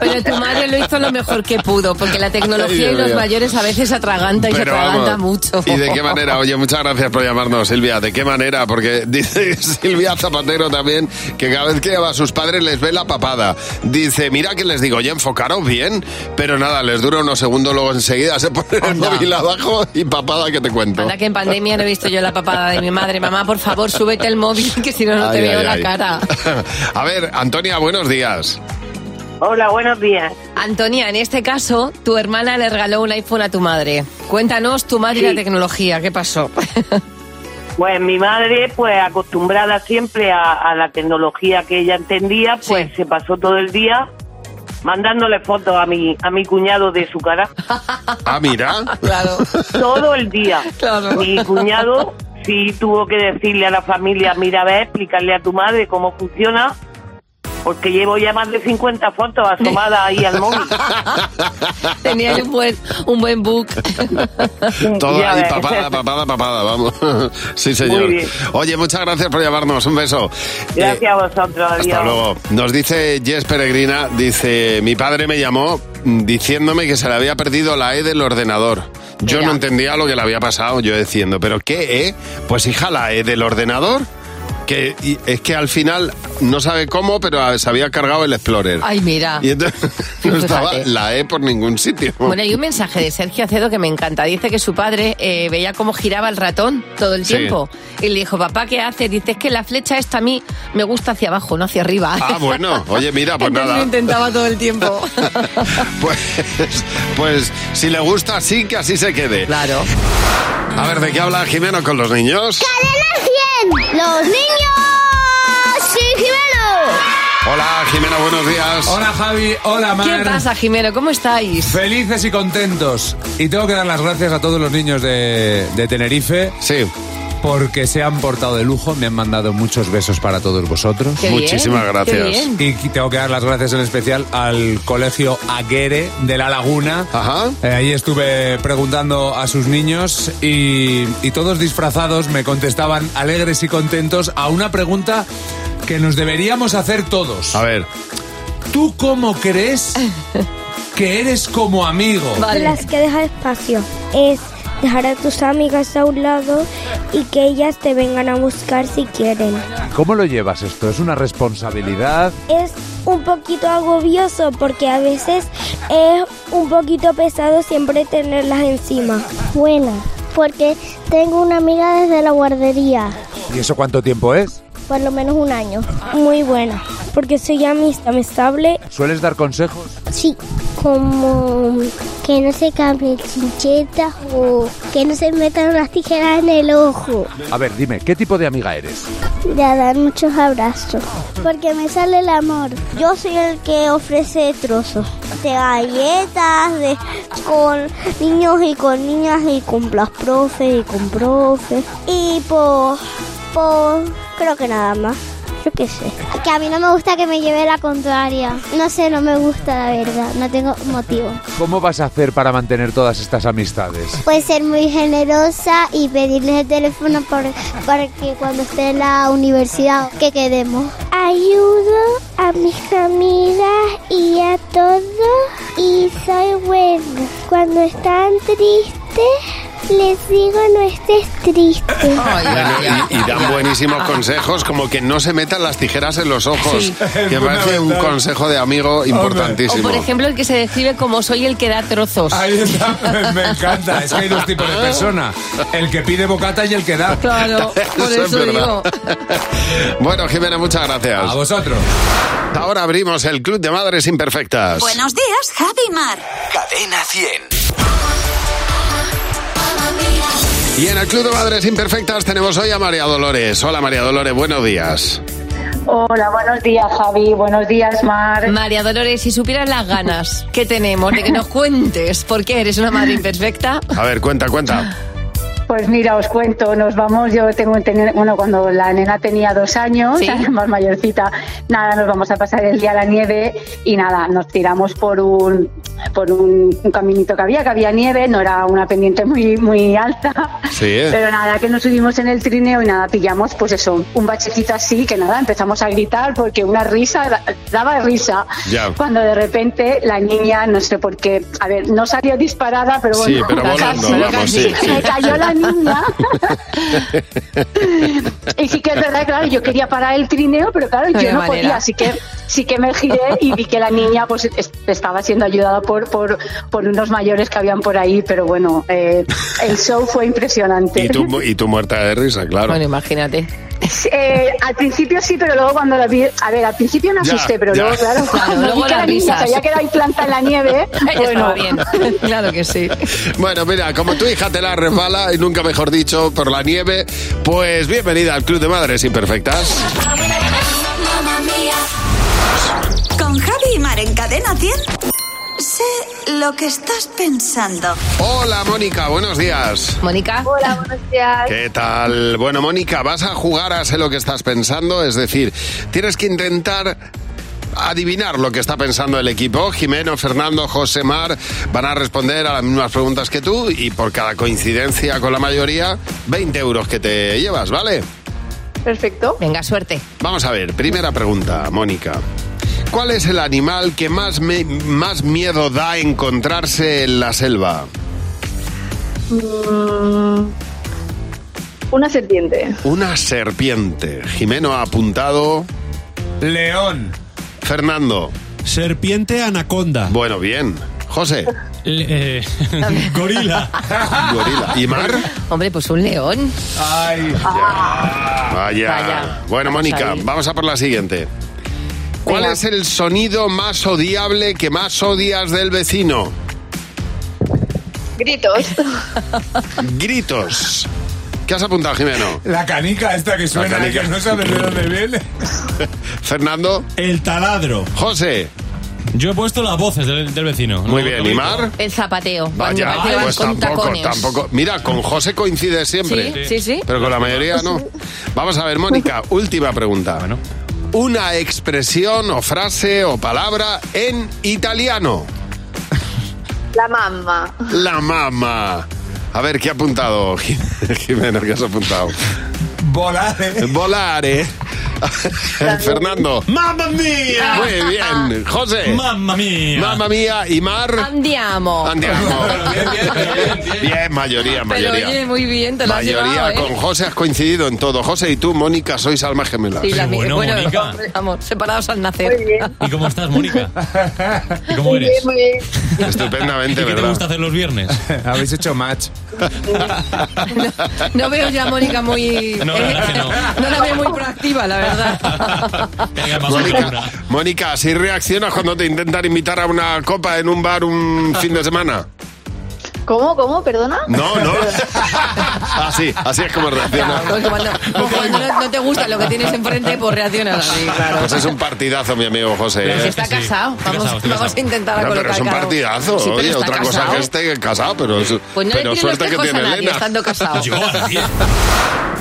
Pero tu madre lo hizo lo mejor que pudo, porque la tecnología y los mío. mayores a veces atraganta y se atraganta vamos, mucho. ¿Y de qué manera? Oye, muchas gracias por llamarnos, Silvia. ¿De qué manera? Porque dice Silvia Zapatero también que cada vez que va a sus padres les ve la papada. Dice, mira que les digo, oye, enfocaros bien. Pero nada, les dura unos segundos, luego enseguida se pone el móvil abajo y papada que te cuento. Anda que en pandemia no he visto yo la papada de mi madre. Mamá, por favor, súbete el móvil, que si no, no te Ay, veo ay, la ay. cara. A ver, Antonia, buenos días. Hola, buenos días. Antonia, en este caso, tu hermana le regaló un iPhone a tu madre. Cuéntanos tu madre y la tecnología, ¿qué pasó? Pues mi madre, pues acostumbrada siempre a, a la tecnología que ella entendía, pues se pasó todo el día mandándole fotos a mi a mi cuñado de su cara. Ah, mira. Claro. Todo el día. Claro. Mi cuñado sí tuvo que decirle a la familia, mira, a ver, explicarle a tu madre cómo funciona, porque llevo ya más de 50 fotos asomadas ahí al móvil. Tenía un buen, un buen book. Todo ahí, ves. papada, papada, papada, vamos. Sí, señor. Muy bien. Oye, muchas gracias por llamarnos. Un beso. Gracias a vosotros, adiós. Hasta luego. Nos dice Jess Peregrina, dice, mi padre me llamó diciéndome que se le había perdido la E del ordenador. Yo no entendía lo que le había pasado, yo diciendo, ¿pero qué E? Pues hija, la E del ordenador. Que y es que al final no sabe cómo, pero se había cargado el Explorer. Ay, mira. Y entonces no estaba la E por ningún sitio. Bueno, hay un mensaje de Sergio Acedo que me encanta. Dice que su padre eh, veía cómo giraba el ratón todo el Sí. tiempo. Y le dijo, papá, ¿qué hace? Dice, es que la flecha esta a mí me gusta hacia abajo, no hacia arriba. Ah, bueno. Oye, mira, pues Entonces nada. lo intentaba todo el tiempo. Pues, pues si le gusta así, que así se quede. Claro. A ver, ¿de qué habla Jimeno con los niños? ¡Cadena 100! ¡Los niños! ¡Sí, Jimeno! Hola, Jimeno, buenos días. Hola Javi, hola Mar. ¿Qué pasa, Jimeno? ¿Cómo estáis? Felices y contentos. Y tengo que dar las gracias a todos los niños de, de Tenerife. Sí. Porque se han portado de lujo, me han mandado muchos besos para todos vosotros. Qué bien, Muchísimas gracias. bien. Y tengo que dar las gracias en especial al colegio Aguere de La Laguna. Ajá. Eh, ahí estuve preguntando a sus niños y, y todos disfrazados me contestaban alegres y contentos a una pregunta que nos deberíamos hacer todos. A ver. ¿Tú cómo crees que eres como amigo? Las que deja espacio es dejar a tus amigas a un lado y que ellas te vengan a buscar si quieren. ¿Cómo lo llevas esto? ¿Es una responsabilidad? Es un poquito agobioso porque a veces es un poquito pesado siempre tenerlas encima. Buena, porque tengo una amiga desde la guardería, ¿Y eso cuánto tiempo es? Por lo menos un año. Muy buena, porque soy amista, amistable ¿Sueles dar consejos? Sí, como que no se cambien chinchetas o que no se metan unas tijeras en el ojo. A ver, dime, ¿qué tipo de amiga eres? Ya dar muchos abrazos. Porque me sale el amor. Yo soy el que ofrece trozos de galletas, de con niños y con niñas y con las profes y con profes. Y pues, pues creo que nada más. Yo qué sé. Que a mí no me gusta que me lleve la contraria. No sé, no me gusta la verdad. No tengo motivo. ¿Cómo vas a hacer para mantener todas estas amistades? Puede ser muy generosa y pedirles el teléfono por- para que cuando esté en la universidad que quedemos. Ayudo a mis amigas y a todos y soy buena. Cuando están tristes, les digo no estés triste. Bueno, y, y dan buenísimos consejos, como que no se metan las tijeras en los ojos, Sí. que me parece un consejo de amigo O importantísimo. por ejemplo el que se describe como soy el que da trozos. Ahí está, me, me encanta. Es que hay dos tipos de personas. El que pide bocata y el que da. Claro, por Eso digo. Bueno, Jimena, muchas gracias. A vosotros. Ahora abrimos el Club de Madres Imperfectas. Buenos días, Javi Mar. Cadena 100. Y en el Club de Madres Imperfectas tenemos hoy a María Dolores. Hola María Dolores, buenos días. Hola, buenos días, Javi. Buenos días, Mar. María Dolores, si supieras las ganas que tenemos de que nos cuentes por qué eres una madre imperfecta. A ver, cuenta, cuenta. Pues mira, os cuento, nos vamos, yo tengo, tenía- bueno, cuando la nena tenía dos años, Sí. la más mayorcita, nada, nos vamos a pasar el día a la nieve y nada, nos tiramos por un, por un, un caminito que había, que había nieve, no era una pendiente muy, muy alta, Sí, ¿eh? pero nada, que nos subimos en el trineo y nada, pillamos, pues eso, un bachecito así, que nada, empezamos a gritar porque una risa, da- daba risa, Ya. cuando de repente la niña, no sé por qué, a ver, no salió disparada, pero Sí, bueno, pero volando, casi. vamos, sí, sí. Me cayó la niña. y sí que es verdad, claro, yo quería parar el trineo, pero claro, No yo no manera. podía, así que sí que me giré y vi que la niña pues es- estaba siendo ayudada por, por, por unos mayores que habían por ahí, pero bueno, eh, el show fue impresionante. Y tú, y tú muerta de risa, claro. Bueno, imagínate. Eh, al principio sí, pero luego cuando la vi, a ver, al principio me Ya, asusté, pero ya. luego, claro, Claro, cuando luego vi que la niña se había quedado ahí plantada en la nieve, bueno, Estaba bien. Claro que sí. Bueno, mira, como tu hija te la resbala, y nunca mejor dicho, por la nieve, pues bienvenida al Club de Madres Imperfectas. Con Javi y Mar en Cadena 100. Sé lo que estás pensando. Hola, Mónica, buenos días. Mónica. Hola, buenos días. ¿Qué tal? Bueno, Mónica, vas a jugar a sé lo que estás pensando, es decir, tienes que intentar adivinar lo que está pensando el equipo. Jimeno, Fernando, José Mar van a responder a las mismas preguntas que tú y por cada coincidencia con la mayoría, 20 euros que te llevas, ¿vale? Perfecto. Venga, suerte. Vamos a ver, primera pregunta, Mónica. ¿Cuál es el animal que más, me- más miedo da encontrarse en la selva? Mm, una serpiente. Una serpiente. Jimeno ha apuntado. León. Fernando. Serpiente anaconda. Bueno, bien. José. Le- eh, gorila. Gorila. ¿Y Mar? Hombre, pues un león. Ay. Vaya. Vaya. Bueno, Vamos Mónica, ahí. vamos a por la siguiente. ¿Cuál es el sonido más odiable que más odias del vecino? Gritos. Gritos. ¿Qué has apuntado, Jimeno? La canica esta que suena, canica. que no sabes de dónde viene. Fernando. El taladro. José. Yo he puesto las voces del, del vecino. Muy Lo- bien. ¿Y. Mar? El zapateo. Vaya, van pues con tampoco, tacones. tampoco. Mira, con José coincide siempre. Sí, sí, sí. Pero con la mayoría no. Vamos a ver, Mónica, última pregunta. Bueno. Una expresión o frase o palabra en italiano. La mamá. La mama. A ver, ¿qué ha apuntado? Jimeno, ¿qué has apuntado? Volare. Volare. Fernando. ¡Mamma mía! Muy bien. José. ¡Mamma mía! Mamma mía. ¿Y Mar? Andiamo. Andiamo. Bien, bien, bien, bien. Bien, mayoría, Pero mayoría. oye, muy bien, te lo has Mayoría llevado, ¿eh? con José has coincidido en todo. José y tú, Mónica, sois almas gemelas. Sí, la bueno, bueno, Mónica. vamos, separados al nacer. Muy bien. ¿Y cómo estás, Mónica? ¿Y cómo Muy eres? bien, muy bien. Estupendamente, ¿Y qué te gusta hacer los viernes? Habéis hecho match. No veo ya a Mónica muy... No, la verdad que no. no la veo muy proactiva, la verdad. Mónica. Mónica, ¿así reaccionas cuando te intentan invitar a una copa en un bar un fin de semana? ¿Cómo? ¿Cómo? ¿Perdona? No, no. Así, así es como reaccionas. Claro, porque cuando, porque cuando no, no te gusta lo que tienes enfrente, pues reaccionas así, claro. Pues es un partidazo, mi amigo José. Pero si ¿eh? está Sí, casado, vamos, casado, vamos casado. a intentar pero colocar es un partidazo. Sí, pero Oye, otra cosa casado. que esté casado, pero, es- Pues no pero suerte que tiene a nadie Elena. estando casado. 10.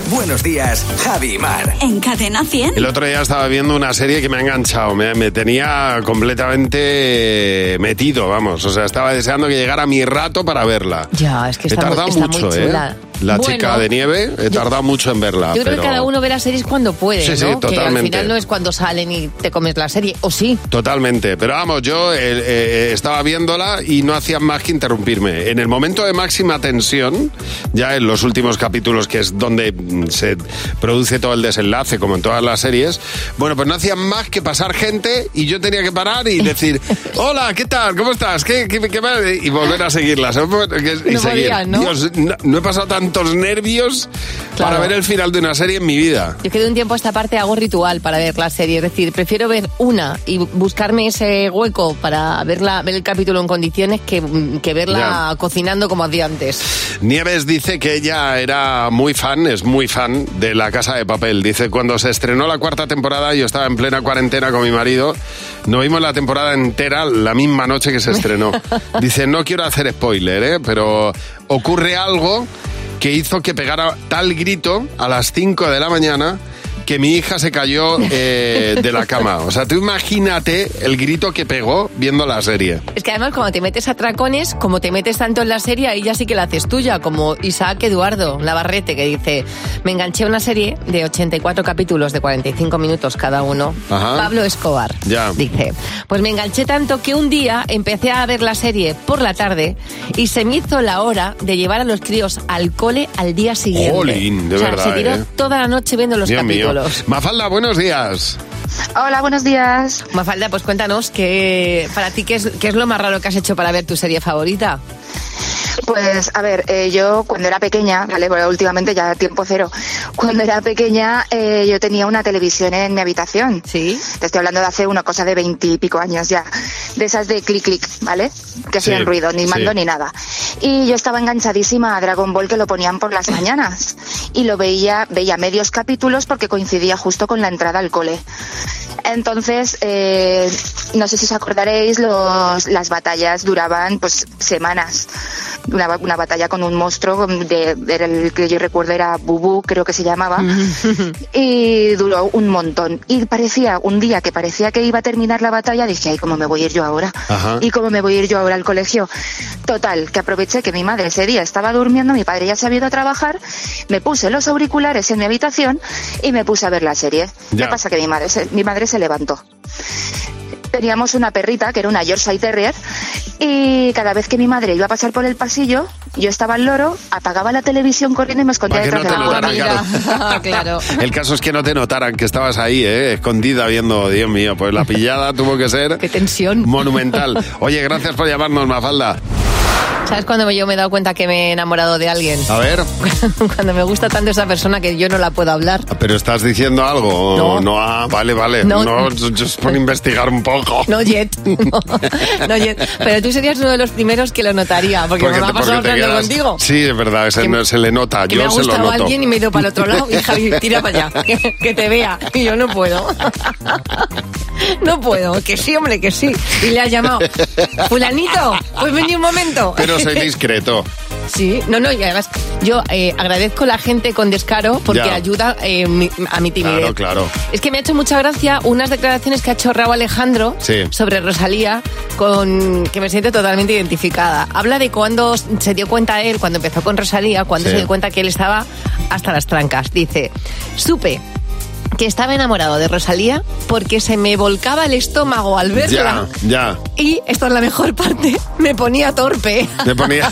Buenos días, Javi Mar. En Cadena 100. El otro día estaba viendo una serie que me ha enganchado, me, me tenía completamente metido, vamos. O sea, estaba deseando que llegara mi rato para verla. Ya, es que está, muy, está mucho, muy ¿eh? La Bueno. chica de nieve, he tardado mucho en verla. Yo creo pero... que cada uno ve las series cuando puede, Sí, sí, ¿no? Que al totalmente. final no es cuando salen y te comes la serie, o sí. Totalmente, pero vamos, yo eh, eh, estaba viéndola y no hacían más que interrumpirme. En el momento de máxima tensión, ya en los últimos capítulos, que es donde mm, se produce todo el desenlace, como en todas las series, bueno, pues no hacían más que pasar gente y yo tenía que parar y decir, hola, ¿qué tal? ¿Cómo estás? ¿Qué, qué, qué más?" Y volver a seguirlas. ¿eh? Y No seguir. podías, ¿no? Dios, no, no he pasado tantos nervios para Claro. ver el final de una serie en mi vida. Yo que de un tiempo a esta parte hago ritual para ver la serie, es decir, prefiero ver una y buscarme ese hueco para verla, ver el capítulo en condiciones que, que verla cocinando como hacía antes. Nieves dice que ella era muy fan, es muy fan de La Casa de Papel. Dice, cuando se estrenó la cuarta temporada, yo estaba en plena cuarentena con mi marido, no vimos la temporada entera la misma noche que se estrenó. Dice, no quiero hacer spoiler, ¿eh? pero ocurre algo que hizo que pegara tal grito a las 5 de la mañana que mi hija se cayó eh, de la cama. O sea, tú imagínate el grito que pegó viendo la serie. Es que además cuando te metes a tracones, como te metes tanto en la serie, ahí ya sí que la haces tuya, como Isaac Eduardo Navarrete, que dice, me enganché a una serie de 84 capítulos de 45 minutos cada uno. Ajá. Pablo Escobar. Ya. Dice, pues me enganché tanto que un día empecé a ver la serie por la tarde y se me hizo la hora de llevar a los críos al cole al día siguiente. Jolín, de o sea, verdad, se tiró ¿eh? toda la noche viendo los Dios mío. Mafalda, buenos días. Hola, buenos días. Mafalda, pues cuéntanos que para ti qué es, qué es lo más raro que has hecho para ver tu serie favorita. Pues a ver, eh, yo cuando era pequeña, ¿vale? Bueno, últimamente ya tiempo cero. Cuando era pequeña eh, yo tenía una televisión en mi habitación. Sí. Te estoy hablando de hace una cosa de veintipico años ya. De esas de clic clic, ¿vale? Que hacían Sí, ruido, ni mando sí. ni nada. Y yo estaba enganchadísima a Dragon Ball que lo ponían por las mañanas. Y lo veía, veía medios capítulos porque coincidía justo con la entrada al cole. Entonces, eh, no sé si os acordaréis, los, las batallas duraban pues semanas. Una, una batalla con un monstruo, de, era el que yo recuerdo era Bubu, creo que se llamaba, y duró un montón. Y parecía, un día que parecía que iba a terminar la batalla, dije, ay, ¿cómo me voy a ir yo ahora? Ajá. ¿Y cómo me voy a ir yo ahora al colegio? Total, que aproveché que mi madre ese día estaba durmiendo, mi padre ya se había ido a trabajar, me puse los auriculares en mi habitación y me puse a ver la serie. Ya. ¿Qué pasa? Que mi madre se, mi madre se levantó. Teníamos una perrita que era una Yorkshire Terrier y cada vez que mi madre iba a pasar por el pasillo, yo estaba al loro, apagaba la televisión corriendo y me escondía detrás no de la notaran, puerta. claro. claro. El caso es que no te notaran que estabas ahí, ¿eh? escondida viendo, Dios mío, pues la pillada tuvo que ser... Qué tensión. Monumental. Oye, gracias por llamarnos, Mafalda. ¿Sabes cuando yo me he dado cuenta que me he enamorado de alguien? A ver, cuando me gusta tanto esa persona que yo no la puedo hablar. pero estás diciendo algo. No. no ah, vale, vale. No. No, es por investigar un poco. No, Jet. No, no, Jet. Pero tú serías uno de los primeros que lo notaría, porque, me te- ha pasado porque hablando contigo. Sí, es verdad, se, no- se le nota. Que Yo me ha se lo noto. alguien y me he ido para el otro lado y Javi, tira para allá, que, que te vea. Y yo no puedo. No puedo, que sí, hombre, que sí. Y le has llamado, fulanito, pues vení un momento. Pero soy discreto. Sí, no, no, y además yo eh, agradezco a la gente con descaro porque Ya. ayuda eh, mi- a mi timidez. Claro, claro. Es que me ha hecho mucha gracia unas declaraciones que ha hecho Raúl Alejandro Sí. sobre Rosalía, con que me siento totalmente identificada. Habla de cuando se dio cuenta él, cuando empezó con Rosalía, cuando Sí. se dio cuenta que él estaba hasta las trancas. Dice, supe que estaba enamorado de Rosalía porque se me volcaba el estómago al verla. Ya, ya. Y, esta es la mejor parte, me ponía torpe. Me ponía.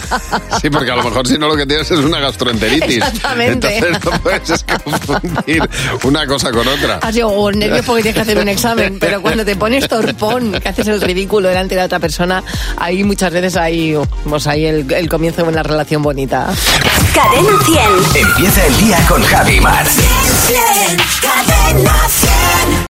Sí, porque a lo mejor si no lo que tienes es una gastroenteritis. Exactamente. Entonces no puedes confundir una cosa con otra. Has sido o nervios porque tienes que hacer un examen, pero cuando te pones torpón, que haces el ridículo delante de la otra persona, ahí muchas veces hay, pues ahí el, el comienzo de una relación bonita. Cadena 100. Empieza el día con Javi Mar. Goddamn, not nothing.